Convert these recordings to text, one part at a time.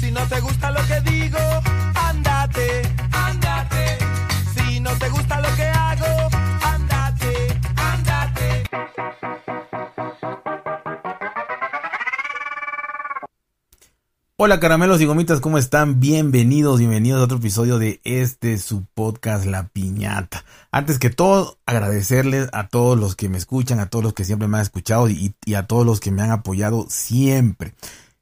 Si no te gusta lo que digo, andate, andate. Si no te gusta lo que hago, andate, andate. Hola caramelos y gomitas, ¿cómo están? Bienvenidos, bienvenidos a otro episodio de este su podcast La Piñata. Antes que todo, agradecerles a todos los que me escuchan, a todos los que siempre me han escuchado y, y a todos los que me han apoyado siempre.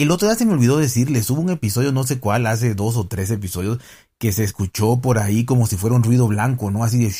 El otro día se me olvidó decirles, hubo un episodio, no sé cuál, hace dos o tres episodios, que se escuchó por ahí como si fuera un ruido blanco, ¿no? Así de...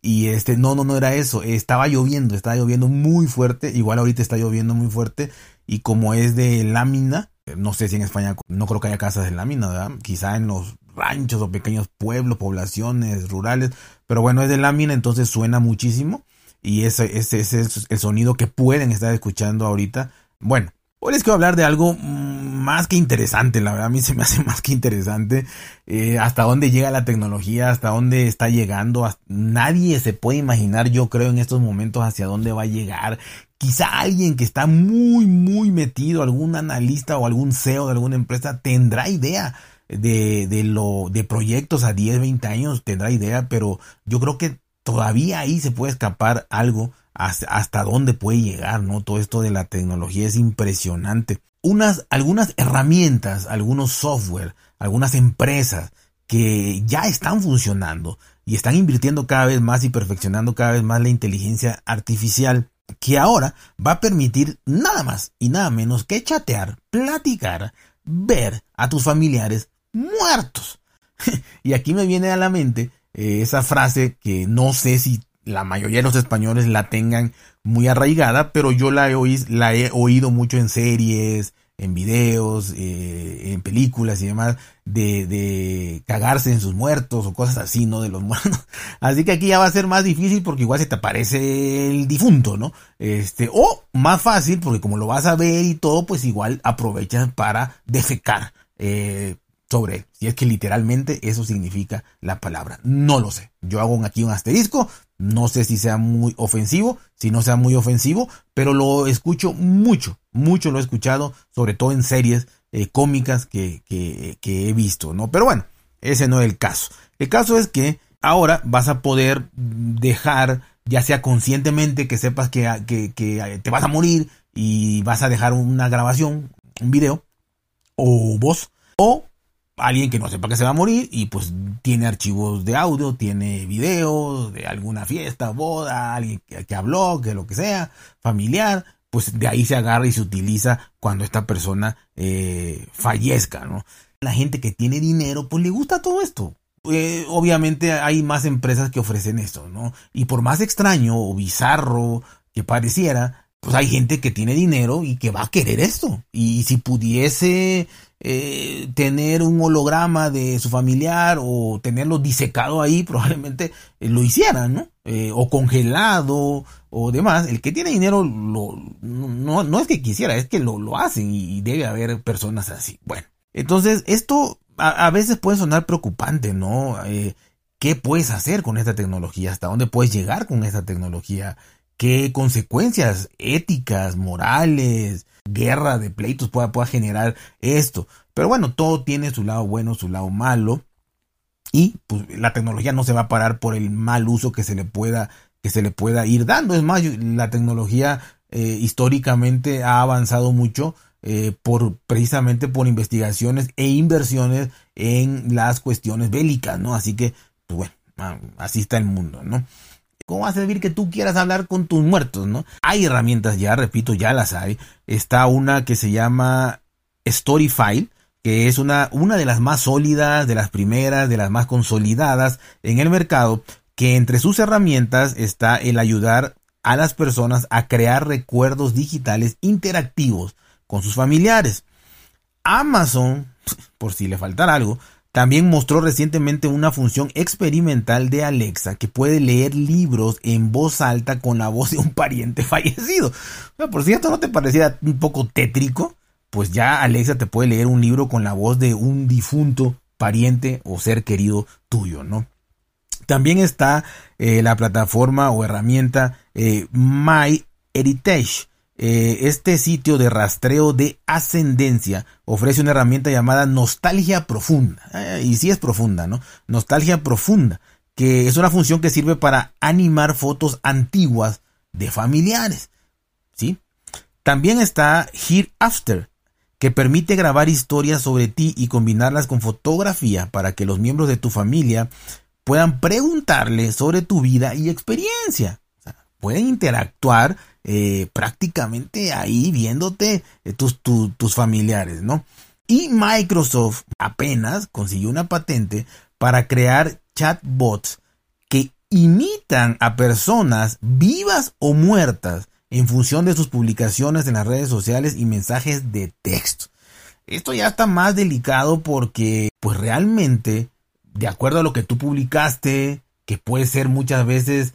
Y este, no, no, no era eso, estaba lloviendo, estaba lloviendo muy fuerte, igual ahorita está lloviendo muy fuerte y como es de lámina, no sé si en España no creo que haya casas de lámina, ¿verdad? Quizá en los ranchos o pequeños pueblos, poblaciones rurales, pero bueno, es de lámina, entonces suena muchísimo y ese, ese, ese es el sonido que pueden estar escuchando ahorita. Bueno, Hoy les quiero hablar de algo mm, más que interesante, la verdad a mí se me hace más que interesante eh, hasta dónde llega la tecnología, hasta dónde está llegando, nadie se puede imaginar yo creo en estos momentos hacia dónde va a llegar, quizá alguien que está muy muy metido, algún analista o algún CEO de alguna empresa tendrá idea de, de lo de proyectos a 10, 20 años, tendrá idea, pero yo creo que todavía ahí se puede escapar algo hasta, dónde puede llegar, ¿no? Todo esto de la tecnología es impresionante. Unas, algunas herramientas, algunos software, algunas empresas que ya están funcionando y están invirtiendo cada vez más y perfeccionando cada vez más la inteligencia artificial que ahora va a permitir nada más y nada menos que chatear, platicar, ver a tus familiares muertos. y aquí me viene a la mente eh, esa frase que no sé si la mayoría de los españoles la tengan muy arraigada, pero yo la he, oí- la he oído mucho en series, en videos, eh, en películas y demás, de, de cagarse en sus muertos o cosas así, ¿no? De los muertos. Así que aquí ya va a ser más difícil porque igual se te aparece el difunto, ¿no? Este, o más fácil porque como lo vas a ver y todo, pues igual aprovechas para defecar. Eh, sobre él. Si es que literalmente eso significa la palabra. No lo sé. Yo hago aquí un asterisco. No sé si sea muy ofensivo, si no sea muy ofensivo, pero lo escucho mucho, mucho lo he escuchado, sobre todo en series eh, cómicas que, que, he visto, ¿no? Pero bueno, ese no es el caso. El caso es que ahora vas a poder dejar, ya sea conscientemente, que sepas que, que, que te vas a morir y vas a dejar una grabación, un video, o voz, o alguien que no sepa que se va a morir y pues tiene archivos de audio, tiene videos de alguna fiesta, boda, alguien que, habló, que lo que sea, familiar, pues de ahí se agarra y se utiliza cuando esta persona eh, fallezca, ¿no? La gente que tiene dinero, pues le gusta todo esto. Eh, obviamente hay más empresas que ofrecen esto, ¿no? Y por más extraño o bizarro que pareciera, pues hay gente que tiene dinero y que va a querer esto. Y si pudiese eh, tener un holograma de su familiar o tenerlo disecado ahí, probablemente eh, lo hiciera, ¿no? Eh, o congelado o demás. El que tiene dinero lo, no, no es que quisiera, es que lo, lo hacen y, debe haber personas así. Bueno, entonces esto a, a veces puede sonar preocupante, ¿no? ¿Qué puedes hacer con esta tecnología? ¿Hasta dónde puedes llegar con esta tecnología? ¿Qué consecuencias éticas, morales, guerra de pleitos pueda, pueda generar esto? Pero bueno, todo tiene su lado bueno, su lado malo. Y pues la tecnología no se va a parar por el mal uso que se le pueda, que se le pueda ir dando. Es más, la tecnología eh, históricamente ha avanzado mucho eh, por precisamente por investigaciones e inversiones en las cuestiones bélicas, ¿no? Así que, pues bueno, así está el mundo, ¿no? ¿Cómo va a servir que tú quieras hablar con tus muertos, no? Hay herramientas ya, repito, ya las hay. Está una que se llama Storyfile, que es una, una de las más sólidas, de las primeras, de las más consolidadas en el mercado, que entre sus herramientas está el ayudar a las personas a crear recuerdos digitales interactivos con sus familiares. Amazon, por si le faltara algo, también mostró recientemente una función experimental de Alexa que puede leer libros en voz alta con la voz de un pariente fallecido. Por cierto, ¿no te parecía un poco tétrico? Pues ya Alexa te puede leer un libro con la voz de un difunto pariente o ser querido tuyo, ¿no? También está eh, la plataforma o herramienta eh, My. Eh, este sitio de rastreo de ascendencia ofrece una herramienta llamada Nostalgia Profunda. Eh, y sí es profunda, ¿no? Nostalgia Profunda, que es una función que sirve para animar fotos antiguas de familiares. ¿Sí? También está Here After, que permite grabar historias sobre ti y combinarlas con fotografía para que los miembros de tu familia puedan preguntarle sobre tu vida y experiencia. pueden interactuar eh, prácticamente ahí viéndote eh, tus, tus familiares, ¿no? Y Microsoft apenas consiguió una patente para crear chatbots que imitan a personas vivas o muertas en función de sus publicaciones en las redes sociales y mensajes de texto. Esto ya está más delicado porque, pues realmente, de acuerdo a lo que tú publicaste, que puede ser muchas veces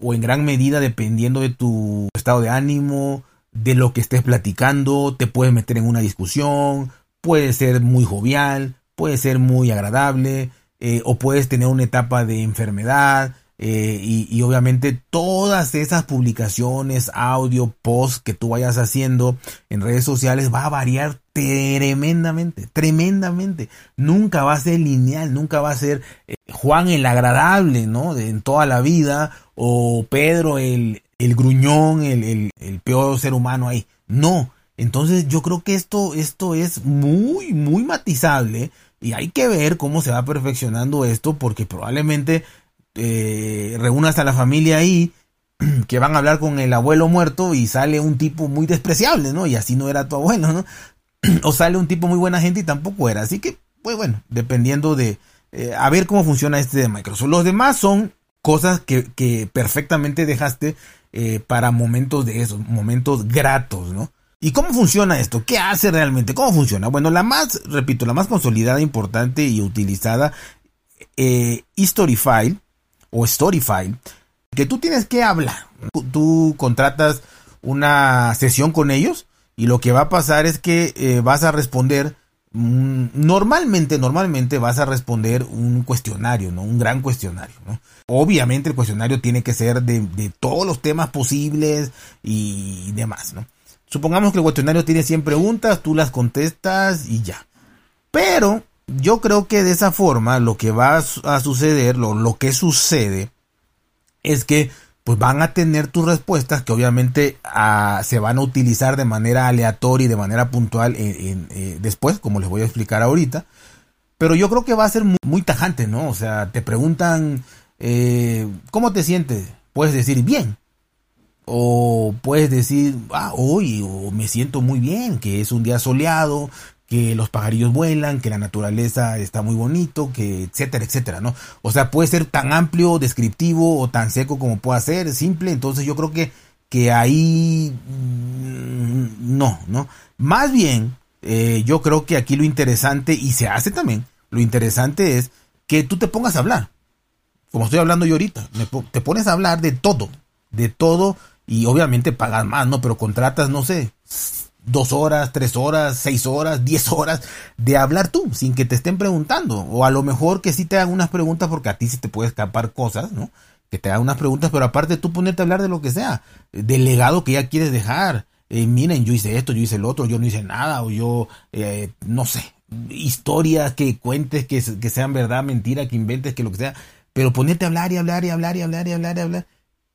o en gran medida dependiendo de tu estado de ánimo, de lo que estés platicando, te puedes meter en una discusión, puede ser muy jovial, puede ser muy agradable, eh, o puedes tener una etapa de enfermedad, eh, y, obviamente todas esas publicaciones, audio, post que tú vayas haciendo en redes sociales va a variar tremendamente, tremendamente. Nunca va a ser lineal, nunca va a ser eh, Juan el agradable, ¿no? De, en toda la vida, o Pedro el, el gruñón, el, el, peor ser humano ahí. No. Entonces yo creo que esto, esto es muy, muy matizable y hay que ver cómo se va perfeccionando esto porque probablemente eh, reúnas a la familia ahí, que van a hablar con el abuelo muerto y sale un tipo muy despreciable, ¿no? Y así no era tu abuelo, ¿no? o sale un tipo muy buena gente y tampoco era. Así que, pues bueno, dependiendo de... Eh, a ver cómo funciona este de Microsoft. Los demás son cosas que, perfectamente dejaste eh, para momentos de esos, momentos gratos, ¿no? ¿Y cómo funciona esto? ¿Qué hace realmente? ¿Cómo funciona? Bueno, la más, repito, la más consolidada, importante y utilizada, eh, Historyfile, o Storyfile, que tú tienes que hablar. Tú contratas una sesión con ellos y lo que va a pasar es que eh, vas a responder normalmente normalmente vas a responder un cuestionario no un gran cuestionario ¿no? obviamente el cuestionario tiene que ser de, de, todos los temas posibles y demás no supongamos que el cuestionario tiene 100 preguntas tú las contestas y ya. Pero yo creo que de esa forma lo que va a suceder, lo, lo que sucede, es que pues van a tener tus respuestas que obviamente ah, se van a utilizar de manera aleatoria y de manera puntual en, eh, después, como les voy a explicar ahorita. Pero yo creo que va a ser muy, tajante, ¿no? O sea, te preguntan, eh, ¿cómo te sientes? Puedes decir bien. O puedes decir, ah, hoy, o me siento muy bien, que es un día soleado, que los pajarillos vuelan, que la naturaleza está muy bonito, que etcétera, etcétera, ¿no? O sea, puede ser tan amplio, descriptivo o tan seco como pueda ser, simple, entonces yo creo que, que ahí mm, no, ¿no? Más bien, eh, yo creo que aquí lo interesante, y se hace también, lo interesante es que tú te pongas a hablar, como estoy hablando yo ahorita, te pones a hablar de todo, de todo, y obviamente pagas más, ¿no? Pero contratas, no sé, dos horas, tres horas, seis horas, diez horas de hablar tú, sin que te estén preguntando. O a lo mejor que sí te hagan unas preguntas porque a ti sí te puede escapar cosas, ¿no? Que te hagan unas preguntas, pero aparte tú ponerte a hablar de lo que sea, del legado que ya quieres dejar. Eh, miren, yo hice esto, yo hice el otro, yo no hice nada, o yo, eh, no sé, historias que cuentes, que, que sean verdad, mentira, que inventes, que lo que sea. Pero ponerte a hablar y hablar y hablar y hablar y hablar y hablar.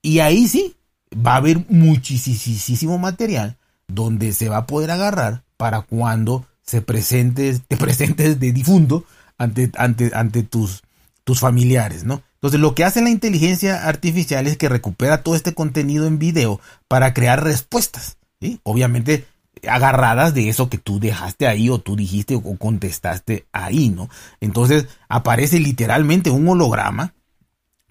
Y ahí sí, va a haber muchísimo material donde se va a poder agarrar para cuando se presentes, te presentes de difunto ante, ante, ante tus, tus familiares, ¿no? Entonces lo que hace la inteligencia artificial es que recupera todo este contenido en video para crear respuestas, ¿sí? Obviamente agarradas de eso que tú dejaste ahí o tú dijiste o contestaste ahí, ¿no? Entonces aparece literalmente un holograma,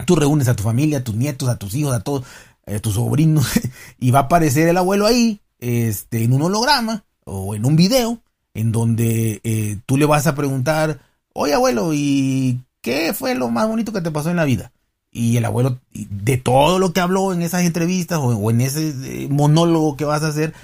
tú reúnes a tu familia, a tus nietos, a tus hijos, a todos, a eh, tus sobrinos, y va a aparecer el abuelo ahí este, en un holograma o en un video en donde eh, tú le vas a preguntar, oye abuelo, ¿y qué fue lo más bonito que te pasó en la vida? Y el abuelo, de todo lo que habló en esas entrevistas o, en ese eh, monólogo que vas a hacer,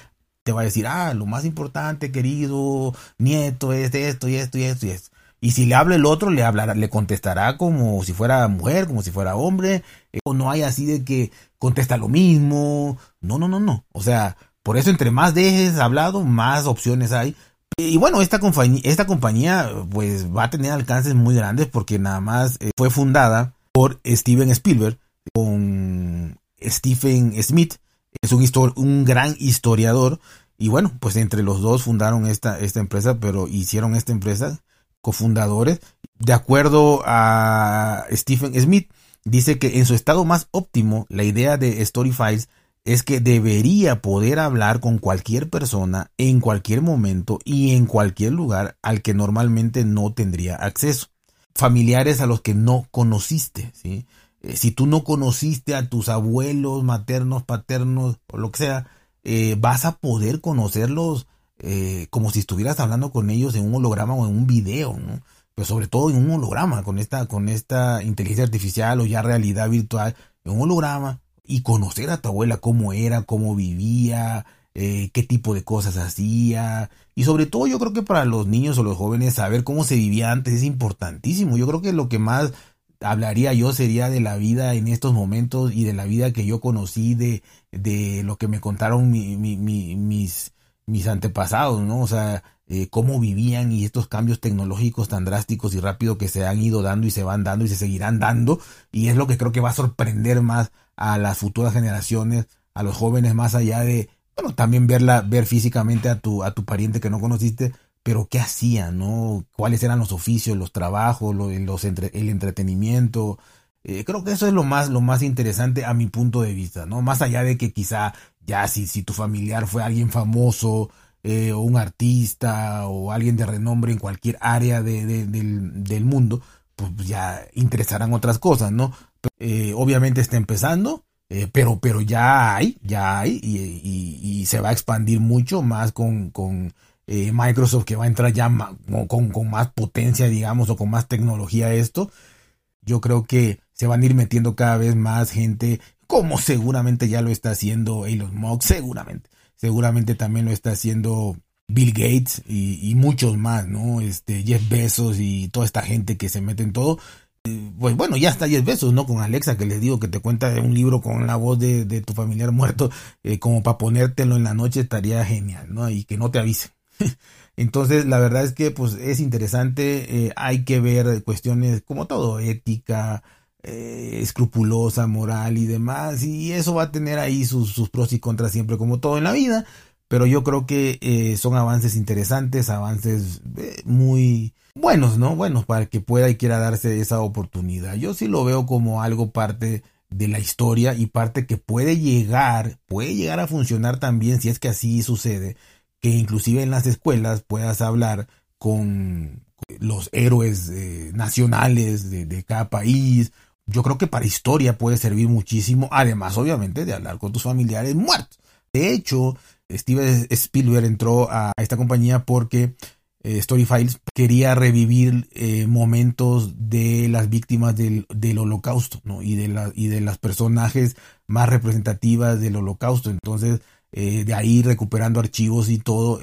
te va a decir, ah, lo más importante, querido nieto, es esto y esto y esto y esto. Y si le habla el otro, le hablará, le contestará como si fuera mujer, como si fuera hombre. Eh, o no hay así de que contesta lo mismo. No, no, no, no. O sea, por eso entre más dejes hablado, más opciones hay. Y bueno, esta compañía, esta compañía pues va a tener alcances muy grandes porque nada más eh, fue fundada por Steven Spielberg con Stephen Smith, es un, un gran historiador y bueno, pues entre los dos fundaron esta, esta empresa, pero hicieron esta empresa cofundadores. De acuerdo a Stephen Smith, dice que en su estado más óptimo, la idea de Storyfiles es que debería poder hablar con cualquier persona en cualquier momento y en cualquier lugar al que normalmente no tendría acceso. Familiares a los que no conociste, ¿sí? Eh, si tú no conociste a tus abuelos maternos, paternos o lo que sea, eh, vas a poder conocerlos eh, como si estuvieras hablando con ellos en un holograma o en un video. Pero sobre todo en un holograma, con esta, con esta inteligencia artificial o ya realidad virtual, en un holograma, y conocer a tu abuela cómo era, cómo vivía, eh, qué tipo de cosas hacía. Y sobre todo yo creo que para los niños o los jóvenes saber cómo se vivía antes es importantísimo. Yo creo que lo que más hablaría yo sería de la vida en estos momentos y de la vida que yo conocí, de, de lo que me contaron mis, mis antepasados, ¿no? O sea, eh, cómo vivían y estos cambios tecnológicos tan drásticos y rápidos que se han ido dando y se van dando y se seguirán dando. Y es lo que creo que va a sorprender más a las futuras generaciones, a los jóvenes, más allá de, bueno, también verla, ver físicamente a tu, a tu pariente que no conociste, pero qué hacían, ¿no? ¿Cuáles eran los oficios, los trabajos, los el entretenimiento? Eh, creo que eso es lo más, lo más interesante a mi punto de vista, ¿no? Más allá de que quizá ya si, si tu familiar fue alguien famoso, eh, o un artista, o alguien de renombre en cualquier área de, del, mundo, pues ya interesarán otras cosas, ¿no? Eh, obviamente está empezando, eh, pero, pero ya hay, ya hay, y, se va a expandir mucho más con, con Microsoft que va a entrar ya con, con, más potencia, digamos, o con más tecnología esto. Yo creo que se van a ir metiendo cada vez más gente como seguramente ya lo está haciendo Elon Musk, seguramente. Seguramente también lo está haciendo Bill Gates y, muchos más, ¿no? Este, Jeff Bezos y toda esta gente que se mete en todo. Pues bueno, ya está Jeff Bezos, ¿no? Con Alexa, que les digo que te cuenta un libro con la voz de, tu familiar muerto, eh, como para ponértelo en la noche estaría genial, ¿no? Y que no te avise. Entonces, la verdad es que pues es interesante, eh, hay que ver cuestiones como todo, ética, eh, escrupulosa, moral y demás. Y eso va a tener ahí sus, pros y contras siempre como todo en la vida. Pero yo creo que son avances interesantes, avances muy buenos, ¿no? Buenos para que pueda y quiera darse esa oportunidad. Yo sí lo veo como algo parte de la historia y parte que puede llegar, puede llegar a funcionar también si es que así sucede, que inclusive en las escuelas puedas hablar con los héroes nacionales de, de, cada país yo creo que para historia puede servir muchísimo, además obviamente de hablar con tus familiares muertos. De hecho, Steven Spielberg entró a esta compañía porque eh, Storyfiles quería revivir eh, momentos de las víctimas del, holocausto ¿no? y, de la, y de las personajes más representativas del holocausto. Entonces, eh, de ahí recuperando archivos y todo,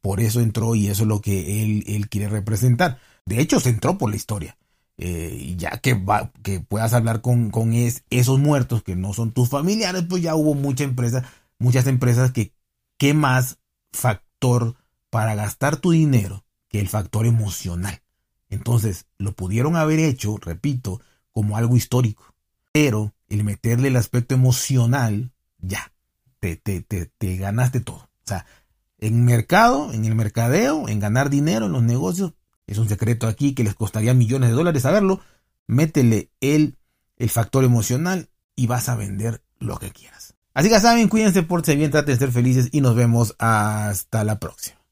por eso entró y eso es lo que él, él quiere representar. De hecho, se entró por la historia. Eh, ya que, va, que puedas hablar con, con esos muertos que no son tus familiares, pues ya hubo mucha empresa, muchas empresas que, ¿qué más factor para gastar tu dinero que el factor emocional? Entonces, lo pudieron haber hecho, repito, como algo histórico, pero el meterle el aspecto emocional, ya, te, te, te, te ganaste todo. O sea, en mercado, en el mercadeo, en ganar dinero, en los negocios, es un secreto aquí que les costaría millones de dólares saberlo, métele el, el factor emocional y vas a vender lo que quieras. Así que saben, cuídense, por bien, traten de ser felices y nos vemos hasta la próxima.